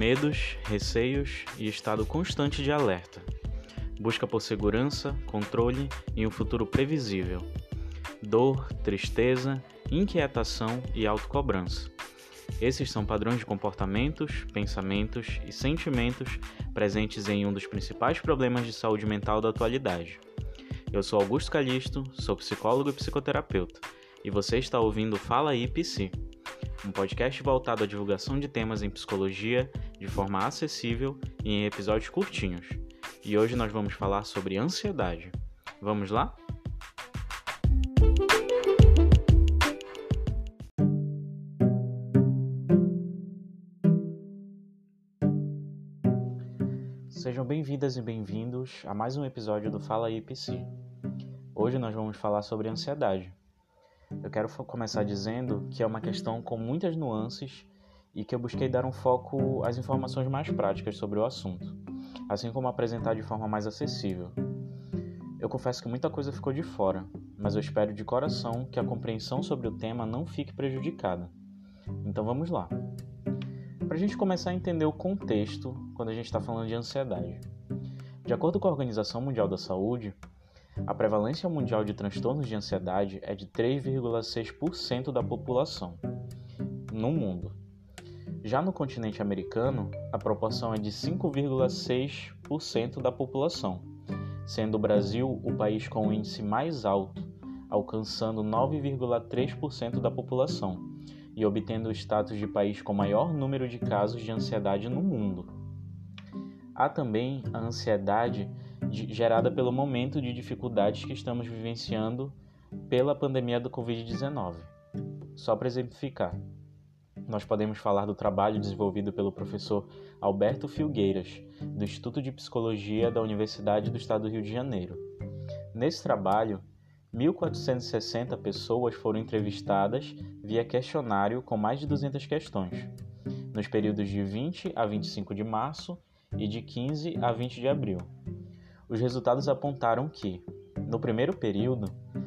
medos, receios e estado constante de alerta. Busca por segurança, controle e um futuro previsível. Dor, tristeza, inquietação e autocobrança. Esses são padrões de comportamentos, pensamentos e sentimentos presentes em um dos principais problemas de saúde mental da atualidade. Eu sou Augusto Calixto, sou psicólogo e psicoterapeuta, e você está ouvindo Fala aí Psi um podcast voltado à divulgação de temas em psicologia de forma acessível e em episódios curtinhos. E hoje nós vamos falar sobre ansiedade. Vamos lá? Sejam bem-vindas e bem-vindos a mais um episódio do Fala Psi. Hoje nós vamos falar sobre ansiedade. Eu quero começar dizendo que é uma questão com muitas nuances e que eu busquei dar um foco às informações mais práticas sobre o assunto, assim como apresentar de forma mais acessível. Eu confesso que muita coisa ficou de fora, mas eu espero de coração que a compreensão sobre o tema não fique prejudicada. Então vamos lá. Para a gente começar a entender o contexto quando a gente está falando de ansiedade. De acordo com a Organização Mundial da Saúde, a prevalência mundial de transtornos de ansiedade é de 3,6% da população no mundo. Já no continente americano, a proporção é de 5,6% da população, sendo o Brasil o país com o índice mais alto, alcançando 9,3% da população e obtendo o status de país com maior número de casos de ansiedade no mundo. Há também a ansiedade gerada pelo momento de dificuldades que estamos vivenciando pela pandemia do Covid-19. Só para exemplificar, nós podemos falar do trabalho desenvolvido pelo professor Alberto Filgueiras, do Instituto de Psicologia da Universidade do Estado do Rio de Janeiro. Nesse trabalho, 1.460 pessoas foram entrevistadas via questionário com mais de 200 questões, nos períodos de 20 a 25 de março e de 15 a 20 de abril os resultados apontaram que, no primeiro período,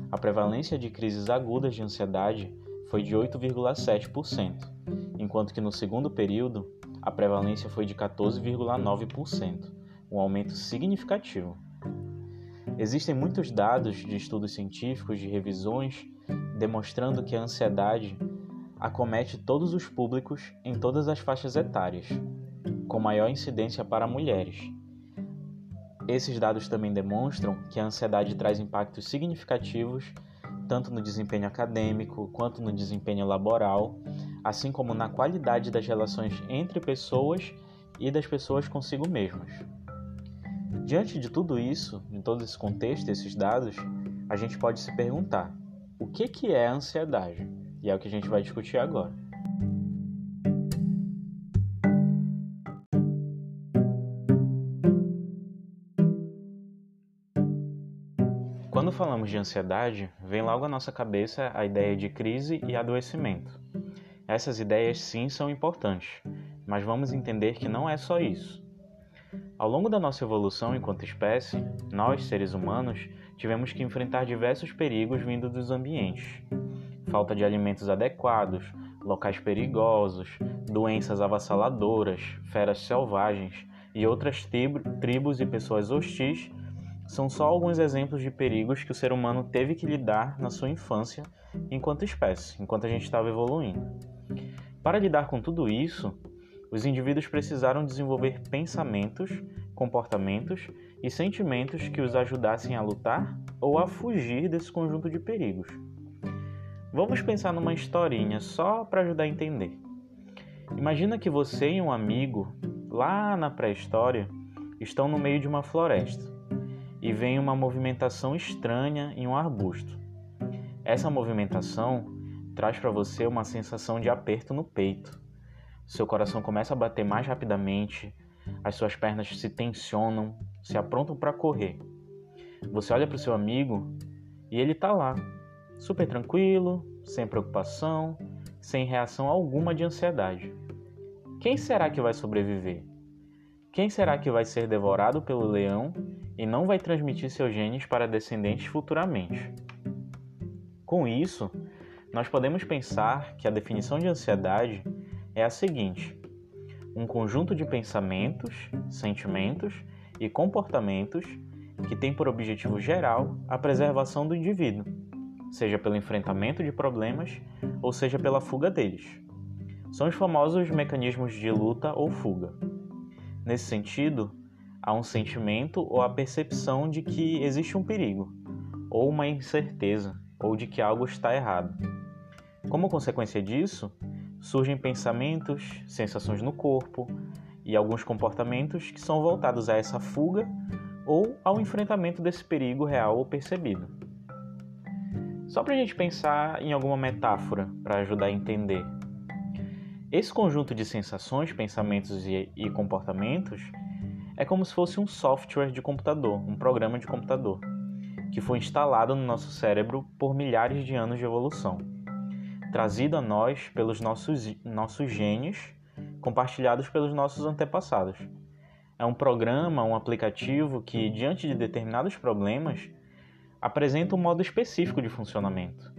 a prevalência de crises agudas de ansiedade foi de 8,7%, enquanto que no segundo período a prevalência foi de 14,9%, um aumento significativo. Existem muitos dados de estudos científicos, de revisões, demonstrando que a ansiedade acomete todos os públicos em todas as faixas etárias, com maior incidência para mulheres esses dados também demonstram que a ansiedade traz impactos significativos tanto no desempenho acadêmico quanto no desempenho laboral, assim como na qualidade das relações entre pessoas e das pessoas consigo mesmas. Diante de tudo isso, de todo esse contexto, esses dados, a gente pode se perguntar: o que, que é a ansiedade? E é o que a gente vai discutir agora. Falamos de ansiedade, vem logo à nossa cabeça a ideia de crise e adoecimento. Essas ideias sim são importantes, mas vamos entender que não é só isso. Ao longo da nossa evolução enquanto espécie, nós, seres humanos, tivemos que enfrentar diversos perigos vindos dos ambientes. Falta de alimentos adequados, locais perigosos, doenças avassaladoras, feras selvagens e outras tribos e pessoas hostis são só alguns exemplos de perigos que o ser humano teve que lidar na sua infância enquanto espécie, enquanto a gente estava evoluindo. Para lidar com tudo isso, os indivíduos precisaram desenvolver pensamentos, comportamentos e sentimentos que os ajudassem a lutar ou a fugir desse conjunto de perigos. Vamos pensar numa historinha só para ajudar a entender. Imagina que você e um amigo, lá na pré-história, estão no meio de uma floresta e vem uma movimentação estranha em um arbusto. Essa movimentação traz para você uma sensação de aperto no peito. Seu coração começa a bater mais rapidamente, as suas pernas se tensionam, se aprontam para correr. Você olha para o seu amigo e ele está lá, super tranquilo, sem preocupação, sem reação alguma de ansiedade. Quem será que vai sobreviver? Quem será que vai ser devorado pelo leão e não vai transmitir seus genes para descendentes futuramente. Com isso, nós podemos pensar que a definição de ansiedade é a seguinte: um conjunto de pensamentos, sentimentos e comportamentos que tem por objetivo geral a preservação do indivíduo, seja pelo enfrentamento de problemas ou seja pela fuga deles. São os famosos mecanismos de luta ou fuga. Nesse sentido, há um sentimento ou a percepção de que existe um perigo, ou uma incerteza, ou de que algo está errado. Como consequência disso, surgem pensamentos, sensações no corpo e alguns comportamentos que são voltados a essa fuga ou ao enfrentamento desse perigo real ou percebido. Só para a gente pensar em alguma metáfora para ajudar a entender. Esse conjunto de sensações, pensamentos e, e comportamentos é como se fosse um software de computador, um programa de computador, que foi instalado no nosso cérebro por milhares de anos de evolução trazido a nós pelos nossos, nossos genes, compartilhados pelos nossos antepassados. É um programa, um aplicativo que, diante de determinados problemas, apresenta um modo específico de funcionamento,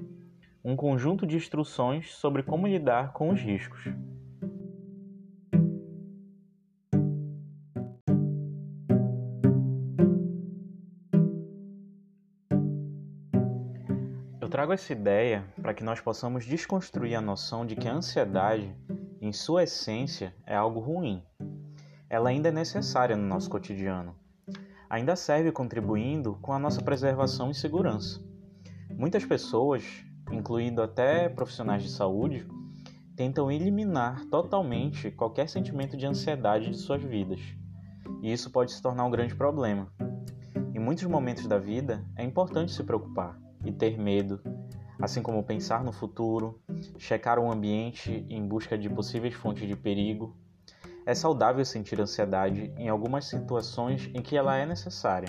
um conjunto de instruções sobre como lidar com os riscos. Trago essa ideia para que nós possamos desconstruir a noção de que a ansiedade, em sua essência, é algo ruim. Ela ainda é necessária no nosso cotidiano. Ainda serve contribuindo com a nossa preservação e segurança. Muitas pessoas, incluindo até profissionais de saúde, tentam eliminar totalmente qualquer sentimento de ansiedade de suas vidas. E isso pode se tornar um grande problema. Em muitos momentos da vida, é importante se preocupar e ter medo, assim como pensar no futuro, checar o ambiente em busca de possíveis fontes de perigo. É saudável sentir ansiedade em algumas situações em que ela é necessária.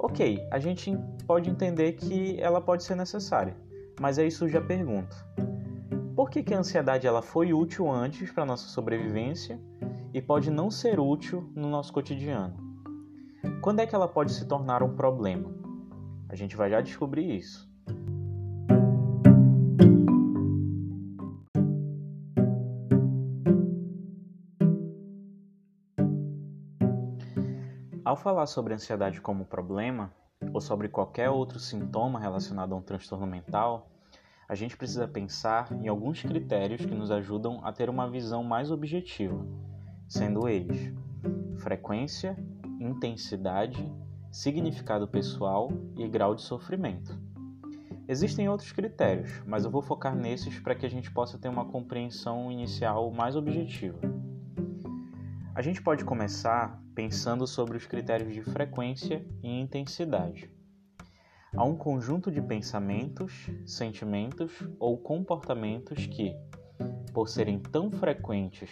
Ok, a gente pode entender que ela pode ser necessária, mas aí surge a pergunta: por que, que a ansiedade ela foi útil antes para nossa sobrevivência e pode não ser útil no nosso cotidiano? Quando é que ela pode se tornar um problema? A gente vai já descobrir isso. Ao falar sobre ansiedade como problema, ou sobre qualquer outro sintoma relacionado a um transtorno mental, a gente precisa pensar em alguns critérios que nos ajudam a ter uma visão mais objetiva, sendo eles frequência, intensidade significado pessoal e grau de sofrimento. Existem outros critérios, mas eu vou focar nesses para que a gente possa ter uma compreensão inicial mais objetiva. A gente pode começar pensando sobre os critérios de frequência e intensidade. Há um conjunto de pensamentos, sentimentos ou comportamentos que, por serem tão frequentes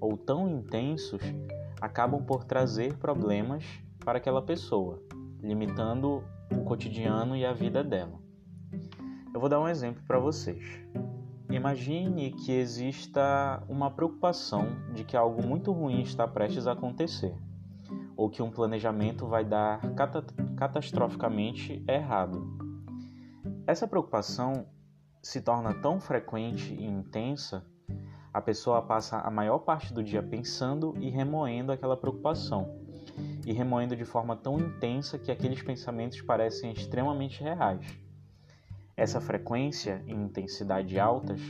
ou tão intensos, acabam por trazer problemas para aquela pessoa, limitando o cotidiano e a vida dela. Eu vou dar um exemplo para vocês. Imagine que exista uma preocupação de que algo muito ruim está prestes a acontecer, ou que um planejamento vai dar cata catastroficamente errado. Essa preocupação se torna tão frequente e intensa, a pessoa passa a maior parte do dia pensando e remoendo aquela preocupação e remoendo de forma tão intensa que aqueles pensamentos parecem extremamente reais. Essa frequência e intensidade altas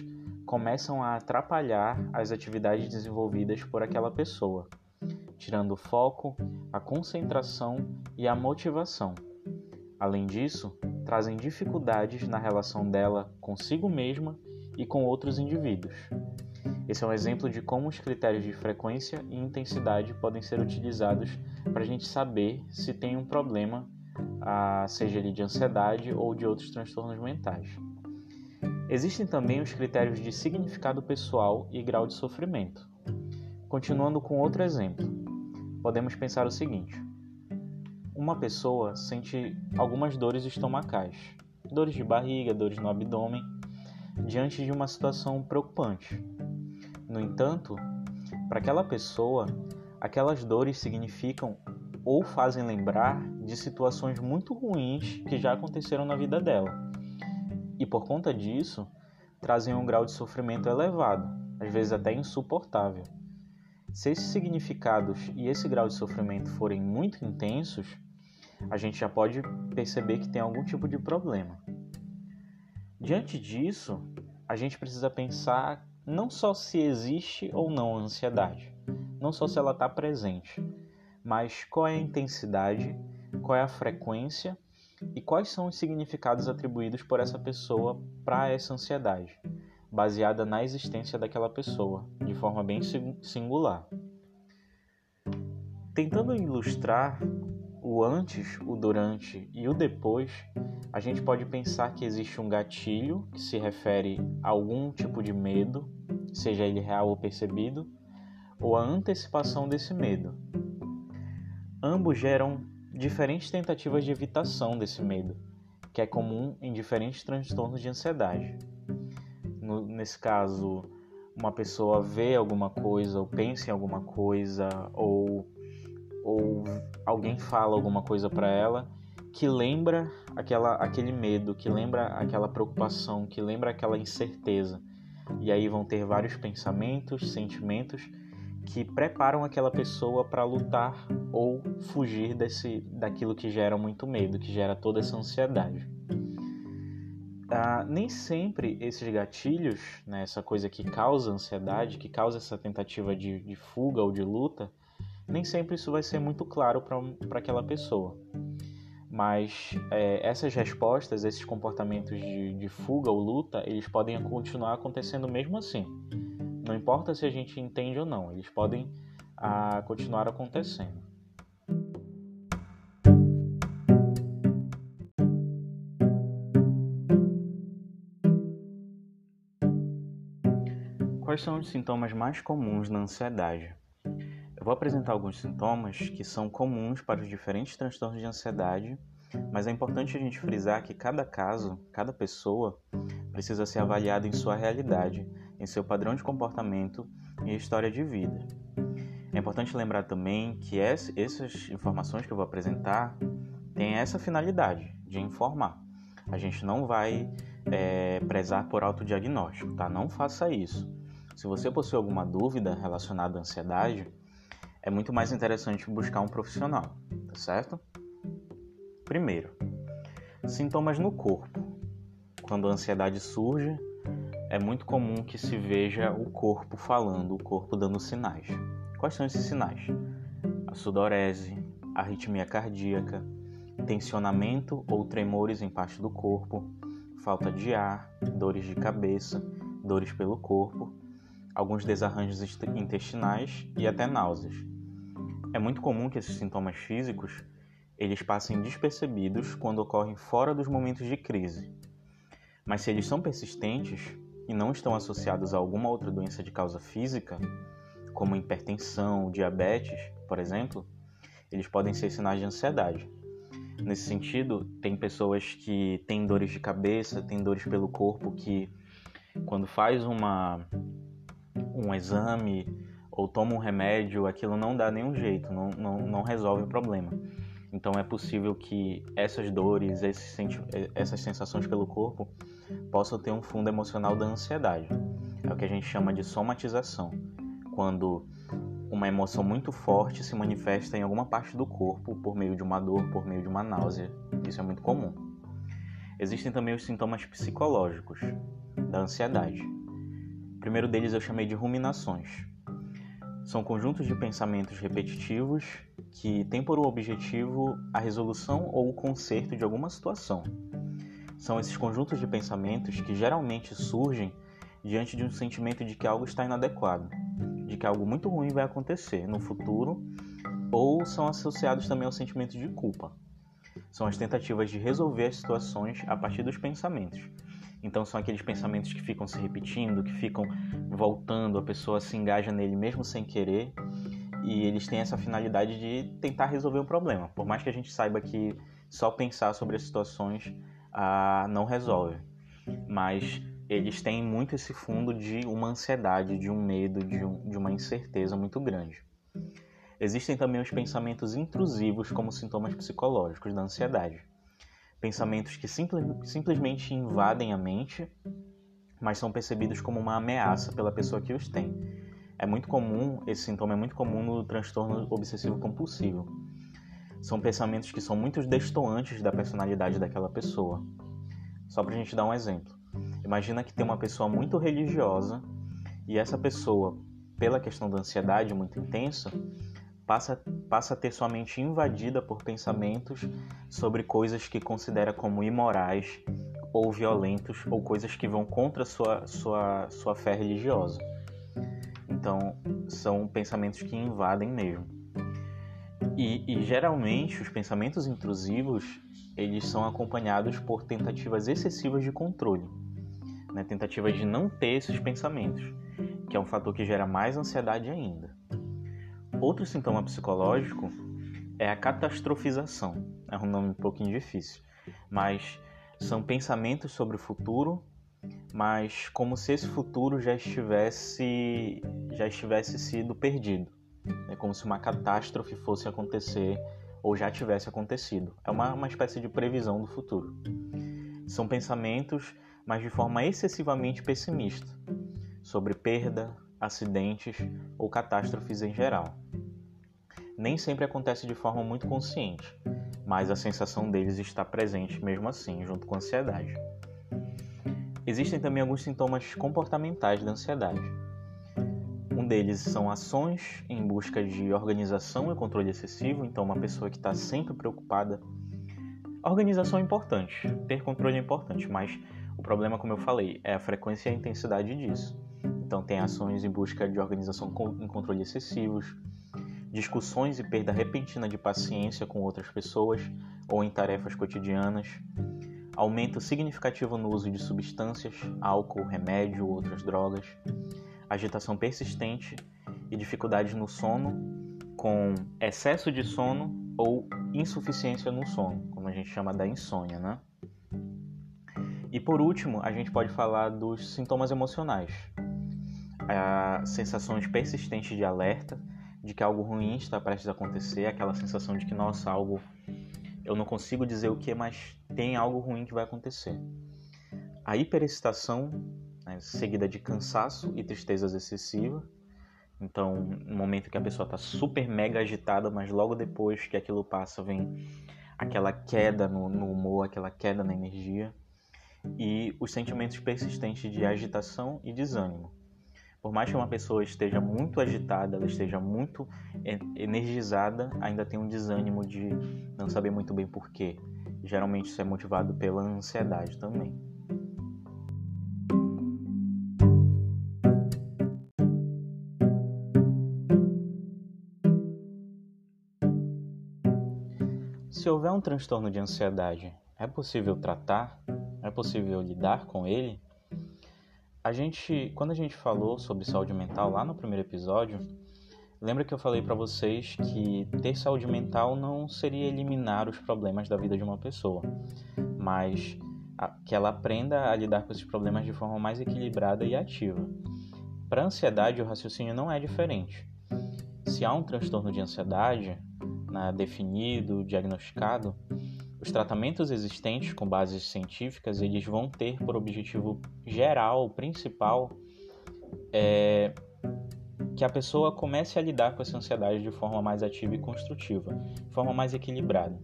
começam a atrapalhar as atividades desenvolvidas por aquela pessoa, tirando o foco, a concentração e a motivação. Além disso, trazem dificuldades na relação dela consigo mesma e com outros indivíduos. Esse é um exemplo de como os critérios de frequência e intensidade podem ser utilizados para a gente saber se tem um problema, ah, seja ele de ansiedade ou de outros transtornos mentais. Existem também os critérios de significado pessoal e grau de sofrimento. Continuando com outro exemplo, podemos pensar o seguinte: uma pessoa sente algumas dores estomacais, dores de barriga, dores no abdômen, diante de uma situação preocupante no entanto, para aquela pessoa, aquelas dores significam ou fazem lembrar de situações muito ruins que já aconteceram na vida dela. E por conta disso, trazem um grau de sofrimento elevado, às vezes até insuportável, Se esses significados e esse grau de sofrimento forem muito intensos, a gente já pode perceber que tem algum tipo de problema. Diante disso, a gente precisa pensar não só se existe ou não a ansiedade, não só se ela está presente, mas qual é a intensidade, qual é a frequência e quais são os significados atribuídos por essa pessoa para essa ansiedade, baseada na existência daquela pessoa, de forma bem singular. Tentando ilustrar o antes, o durante e o depois, a gente pode pensar que existe um gatilho que se refere a algum tipo de medo, seja ele real ou percebido, ou a antecipação desse medo. Ambos geram diferentes tentativas de evitação desse medo, que é comum em diferentes transtornos de ansiedade. No, nesse caso, uma pessoa vê alguma coisa, ou pensa em alguma coisa, ou, ou alguém fala alguma coisa para ela que lembra aquela, aquele medo, que lembra aquela preocupação, que lembra aquela incerteza. E aí vão ter vários pensamentos, sentimentos que preparam aquela pessoa para lutar ou fugir desse, daquilo que gera muito medo, que gera toda essa ansiedade. Ah, nem sempre esses gatilhos, né, essa coisa que causa ansiedade, que causa essa tentativa de, de fuga ou de luta, nem sempre isso vai ser muito claro para aquela pessoa. Mas é, essas respostas, esses comportamentos de, de fuga ou luta, eles podem continuar acontecendo mesmo assim. Não importa se a gente entende ou não, eles podem a, ah, continuar acontecendo. Quais são os sintomas mais comuns na ansiedade? Vou apresentar alguns sintomas que são comuns para os diferentes transtornos de ansiedade, mas é importante a gente frisar que cada caso, cada pessoa, precisa ser avaliado em sua realidade em seu padrão de comportamento e história de vida. É importante lembrar também que essas informações que eu vou apresentar têm essa finalidade de informar. A gente não vai é, prezar por autodiagnóstico, tá? Não faça isso. Se você possui alguma dúvida relacionada à ansiedade, é muito mais interessante buscar um profissional, tá certo? Primeiro, sintomas no corpo. Quando a ansiedade surge, é muito comum que se veja o corpo falando, o corpo dando sinais. Quais são esses sinais? A sudorese, arritmia cardíaca, tensionamento ou tremores em parte do corpo, falta de ar, dores de cabeça, dores pelo corpo, alguns desarranjos intestinais e até náuseas. É muito comum que esses sintomas físicos eles passem despercebidos quando ocorrem fora dos momentos de crise. Mas se eles são persistentes, e não estão associados a alguma outra doença de causa física, como hipertensão, diabetes, por exemplo, eles podem ser sinais de ansiedade. Nesse sentido, tem pessoas que têm dores de cabeça, têm dores pelo corpo, que quando faz uma, um exame ou toma um remédio, aquilo não dá nenhum jeito, não, não, não resolve o problema. Então é possível que essas dores, essas sensações pelo corpo possam ter um fundo emocional da ansiedade. É o que a gente chama de somatização, quando uma emoção muito forte se manifesta em alguma parte do corpo por meio de uma dor, por meio de uma náusea. Isso é muito comum. Existem também os sintomas psicológicos da ansiedade. O primeiro deles eu chamei de ruminações. São conjuntos de pensamentos repetitivos que têm por objetivo a resolução ou o conserto de alguma situação. São esses conjuntos de pensamentos que geralmente surgem diante de um sentimento de que algo está inadequado, de que algo muito ruim vai acontecer no futuro, ou são associados também ao sentimento de culpa. São as tentativas de resolver as situações a partir dos pensamentos. Então são aqueles pensamentos que ficam se repetindo, que ficam voltando, a pessoa se engaja nele mesmo sem querer, e eles têm essa finalidade de tentar resolver o problema. Por mais que a gente saiba que só pensar sobre as situações ah, não resolve. Mas eles têm muito esse fundo de uma ansiedade, de um medo, de, um, de uma incerteza muito grande. Existem também os pensamentos intrusivos como sintomas psicológicos da ansiedade. Pensamentos que simple, simplesmente invadem a mente, mas são percebidos como uma ameaça pela pessoa que os tem. é muito comum, esse sintoma é muito comum no transtorno obsessivo compulsivo. São pensamentos que são muito destoantes da personalidade daquela pessoa. Só para a gente dar um exemplo. Imagina que tem uma pessoa muito religiosa e essa pessoa, pela questão da ansiedade muito intensa, passa, passa a ter sua mente invadida por pensamentos sobre coisas que considera como imorais ou violentos ou coisas que vão contra sua, sua, sua fé religiosa. Então, são pensamentos que invadem mesmo. E, e, geralmente os pensamentos intrusivos eles são acompanhados por tentativas excessivas de controle, né? tentativas de não ter esses pensamentos, que é um fator que gera mais ansiedade ainda. Outro sintoma psicológico é a catastrofização. É um nome um pouquinho difícil, mas são pensamentos sobre o futuro, mas como se esse futuro já estivesse já estivesse sido perdido. É como se uma catástrofe fosse acontecer ou já tivesse acontecido. É uma, uma espécie de previsão do futuro. São pensamentos, mas de forma excessivamente pessimista, sobre perda, acidentes ou catástrofes em geral. Nem sempre acontece de forma muito consciente, mas a sensação deles está presente mesmo assim, junto com a ansiedade. Existem também alguns sintomas comportamentais da ansiedade. Um deles são ações em busca de organização e controle excessivo, então uma pessoa que está sempre preocupada. Organização é importante, ter controle é importante, mas o problema, como eu falei, é a frequência e a intensidade disso. Então, tem ações em busca de organização em controle excessivos, discussões e perda repentina de paciência com outras pessoas ou em tarefas cotidianas, aumento significativo no uso de substâncias, álcool, remédio ou outras drogas, agitação persistente e dificuldades no sono, com excesso de sono ou insuficiência no sono, como a gente chama da insônia, né? E por último, a gente pode falar dos sintomas emocionais, a sensações persistentes de alerta, de que algo ruim está prestes a acontecer, aquela sensação de que, nossa, algo. Eu não consigo dizer o que, mas tem algo ruim que vai acontecer. A hiperexcitação, né, seguida de cansaço e tristezas excessivas. Então, no momento que a pessoa está super mega agitada, mas logo depois que aquilo passa, vem aquela queda no, no humor, aquela queda na energia. E os sentimentos persistentes de agitação e desânimo por mais que uma pessoa esteja muito agitada, ela esteja muito energizada, ainda tem um desânimo de não saber muito bem porquê. Geralmente isso é motivado pela ansiedade também. Se houver um transtorno de ansiedade, é possível tratar? É possível lidar com ele? A gente, quando a gente falou sobre saúde mental lá no primeiro episódio, lembra que eu falei para vocês que ter saúde mental não seria eliminar os problemas da vida de uma pessoa, mas que ela aprenda a lidar com esses problemas de forma mais equilibrada e ativa. Para ansiedade, o raciocínio não é diferente. Se há um transtorno de ansiedade né, definido, diagnosticado, os tratamentos existentes com bases científicas, eles vão ter por objetivo geral, principal, é, que a pessoa comece a lidar com essa ansiedade de forma mais ativa e construtiva, de forma mais equilibrada.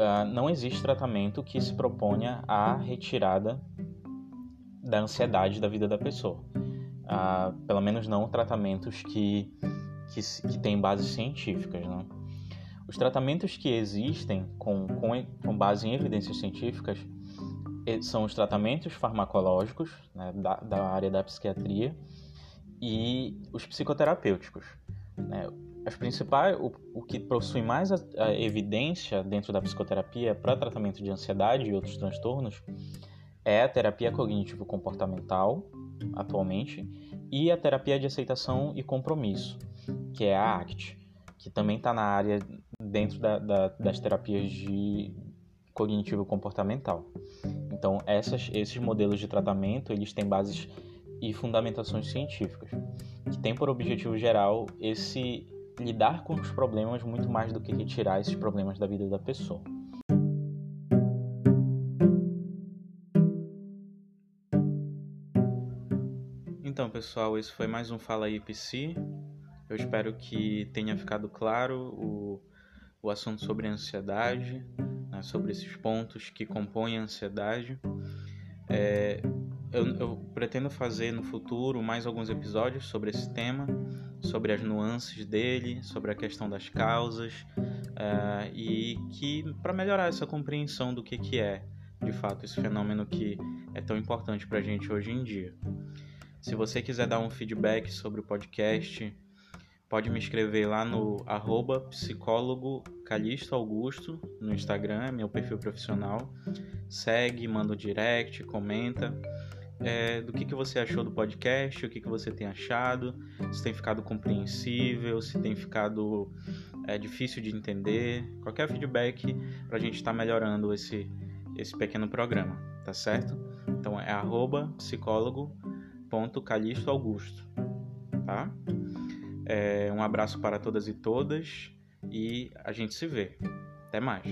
Uh, não existe tratamento que se proponha a retirada da ansiedade da vida da pessoa. Uh, pelo menos não tratamentos que, que, que têm bases científicas. Né? Os tratamentos que existem com, com, com base em evidências científicas são os tratamentos farmacológicos né, da, da, área da psiquiatria e os psicoterapêuticos. Né? As principais, o, o que possui mais a, a evidência dentro da psicoterapia para tratamento de ansiedade e outros transtornos é a terapia cognitivo-comportamental, atualmente, e a terapia de aceitação e compromisso, que é a ACT, que também está na área dentro da, da, das terapias de cognitivo comportamental. Então, essas, esses modelos de tratamento eles têm bases e fundamentações científicas, que têm por objetivo geral esse lidar com os problemas muito mais do que retirar esses problemas da vida da pessoa. Então, pessoal, esse foi mais um Fala aí PC. Eu espero que tenha ficado claro o, o assunto sobre ansiedade, né, sobre esses pontos que compõem a ansiedade. É, eu, eu, pretendo fazer no futuro mais alguns episódios sobre esse tema, sobre as nuances dele, sobre a questão das causas é, e que para melhorar essa compreensão do que, que é de fato esse fenômeno que é tão importante para a gente hoje em dia. Se você quiser dar um feedback sobre o podcast, pode me escrever lá no arroba psicólogo Calixto Augusto no Instagram, é meu perfil profissional. Segue, manda um direct, comenta. É, do que, que você achou do podcast, o que, que você tem achado, se tem ficado compreensível, se tem ficado é, difícil de entender. Qualquer feedback para a gente estar tá melhorando esse, esse pequeno programa, tá certo? Então é arroba tá? É, um abraço para todas e todas e a gente se vê. Até mais.